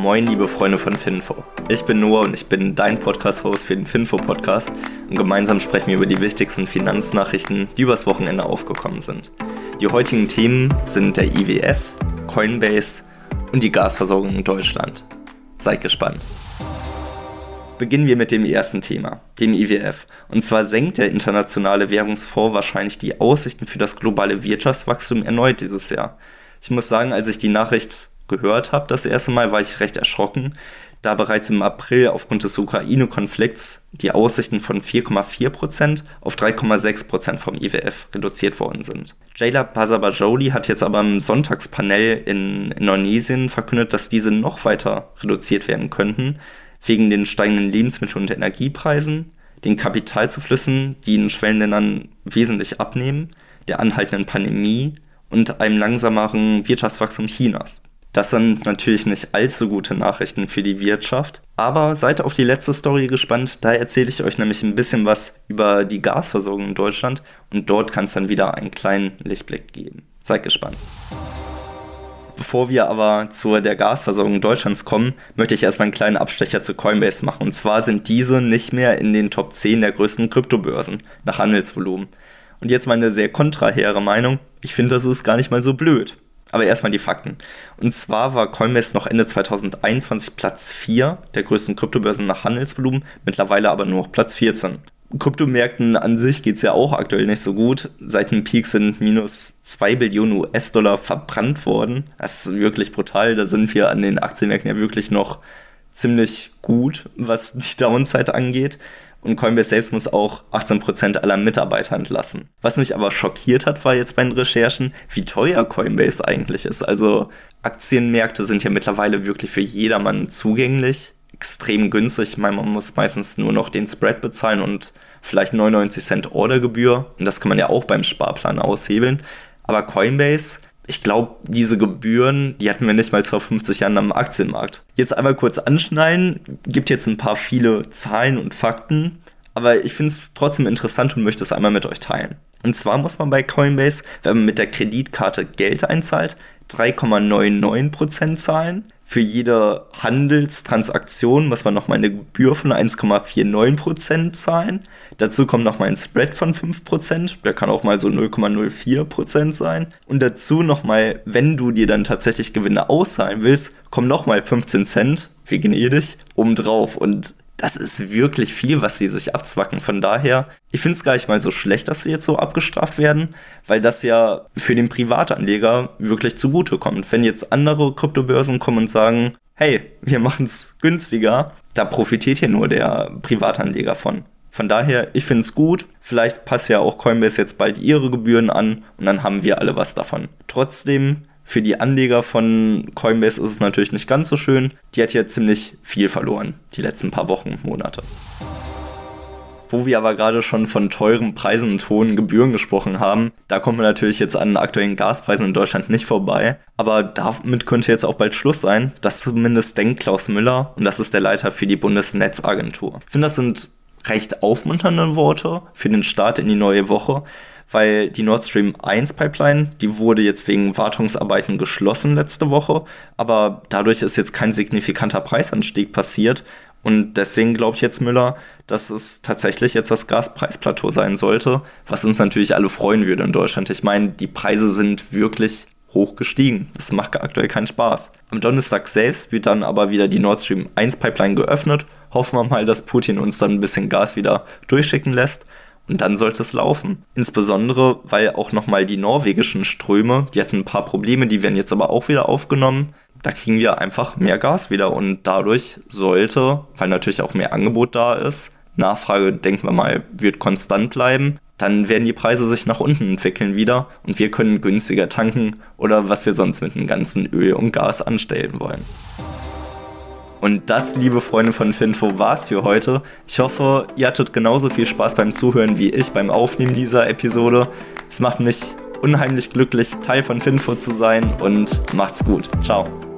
Moin, liebe Freunde von Finfo. Ich bin Noah und ich bin dein Podcast-Host für den Finfo-Podcast und gemeinsam sprechen wir über die wichtigsten Finanznachrichten, die übers Wochenende aufgekommen sind. Die heutigen Themen sind der IWF, Coinbase und die Gasversorgung in Deutschland. Seid gespannt. Beginnen wir mit dem ersten Thema, dem IWF. Und zwar senkt der internationale Währungsfonds wahrscheinlich die Aussichten für das globale Wirtschaftswachstum erneut dieses Jahr. Ich muss sagen, als ich die Nachricht gehört habe, das erste Mal, war ich recht erschrocken, da bereits im April aufgrund des Ukraine-Konflikts die Aussichten von 4,4% auf 3,6% vom IWF reduziert worden sind. Jayla Pasabajoli hat jetzt aber im Sonntagspanel in Indonesien verkündet, dass diese noch weiter reduziert werden könnten, wegen den steigenden Lebensmittel- und Energiepreisen, den Kapitalzuflüssen, die in Schwellenländern wesentlich abnehmen, der anhaltenden Pandemie und einem langsameren Wirtschaftswachstum Chinas. Das sind natürlich nicht allzu gute Nachrichten für die Wirtschaft. Aber seid auf die letzte Story gespannt. Da erzähle ich euch nämlich ein bisschen was über die Gasversorgung in Deutschland. Und dort kann es dann wieder einen kleinen Lichtblick geben. Seid gespannt. Bevor wir aber zu der Gasversorgung Deutschlands kommen, möchte ich erstmal einen kleinen Abstecher zu Coinbase machen. Und zwar sind diese nicht mehr in den Top 10 der größten Kryptobörsen nach Handelsvolumen. Und jetzt meine sehr kontrahere Meinung. Ich finde, das ist gar nicht mal so blöd. Aber erstmal die Fakten. Und zwar war Coinbase noch Ende 2021 Platz 4 der größten Kryptobörsen nach Handelsvolumen, mittlerweile aber nur noch Platz 14. Kryptomärkten an sich geht es ja auch aktuell nicht so gut. Seit dem Peak sind minus 2 Billionen US-Dollar verbrannt worden. Das ist wirklich brutal. Da sind wir an den Aktienmärkten ja wirklich noch ziemlich gut, was die Downside angeht und Coinbase selbst muss auch 18% aller Mitarbeiter entlassen. Was mich aber schockiert hat, war jetzt bei den Recherchen, wie teuer Coinbase eigentlich ist. Also Aktienmärkte sind ja mittlerweile wirklich für jedermann zugänglich. Extrem günstig. Ich meine, man muss meistens nur noch den Spread bezahlen und vielleicht 99 Cent Ordergebühr. Und das kann man ja auch beim Sparplan aushebeln. Aber Coinbase ich glaube, diese Gebühren, die hatten wir nicht mal vor 50 Jahren am Aktienmarkt. Jetzt einmal kurz anschneiden, gibt jetzt ein paar viele Zahlen und Fakten, aber ich finde es trotzdem interessant und möchte es einmal mit euch teilen. Und zwar muss man bei Coinbase, wenn man mit der Kreditkarte Geld einzahlt, 3,99% zahlen. Für jede Handelstransaktion muss man nochmal eine Gebühr von 1,49% zahlen. Dazu kommt nochmal ein Spread von 5%, der kann auch mal so 0,04% sein. Und dazu nochmal, wenn du dir dann tatsächlich Gewinne auszahlen willst, kommen nochmal 15 Cent, wie gnädig, obendrauf. Und das ist wirklich viel, was sie sich abzwacken. Von daher, ich finde es gar nicht mal so schlecht, dass sie jetzt so abgestraft werden, weil das ja für den Privatanleger wirklich zugute kommt. Wenn jetzt andere Kryptobörsen kommen und sagen, hey, wir machen es günstiger, da profitiert hier nur der Privatanleger von. Von daher, ich finde es gut. Vielleicht passt ja auch Coinbase jetzt bald ihre Gebühren an und dann haben wir alle was davon. Trotzdem für die Anleger von Coinbase ist es natürlich nicht ganz so schön. Die hat ja ziemlich viel verloren, die letzten paar Wochen, Monate. Wo wir aber gerade schon von teuren Preisen und hohen Gebühren gesprochen haben, da kommen wir natürlich jetzt an aktuellen Gaspreisen in Deutschland nicht vorbei. Aber damit könnte jetzt auch bald Schluss sein. Das zumindest denkt Klaus Müller und das ist der Leiter für die Bundesnetzagentur. Ich finde, das sind recht aufmunternde Worte für den Start in die neue Woche, weil die Nord Stream 1 Pipeline, die wurde jetzt wegen Wartungsarbeiten geschlossen letzte Woche, aber dadurch ist jetzt kein signifikanter Preisanstieg passiert und deswegen glaubt jetzt Müller, dass es tatsächlich jetzt das Gaspreisplateau sein sollte, was uns natürlich alle freuen würde in Deutschland. Ich meine, die Preise sind wirklich hoch gestiegen. Das macht aktuell keinen Spaß. Am Donnerstag selbst wird dann aber wieder die Nord Stream 1 Pipeline geöffnet. Hoffen wir mal, dass Putin uns dann ein bisschen Gas wieder durchschicken lässt und dann sollte es laufen. Insbesondere, weil auch nochmal die norwegischen Ströme, die hatten ein paar Probleme, die werden jetzt aber auch wieder aufgenommen. Da kriegen wir einfach mehr Gas wieder und dadurch sollte, weil natürlich auch mehr Angebot da ist, Nachfrage, denken wir mal, wird konstant bleiben, dann werden die Preise sich nach unten entwickeln wieder und wir können günstiger tanken oder was wir sonst mit dem ganzen Öl und Gas anstellen wollen. Und das, liebe Freunde von Finfo, war's für heute. Ich hoffe, ihr hattet genauso viel Spaß beim Zuhören wie ich beim Aufnehmen dieser Episode. Es macht mich unheimlich glücklich, Teil von Finfo zu sein und macht's gut. Ciao.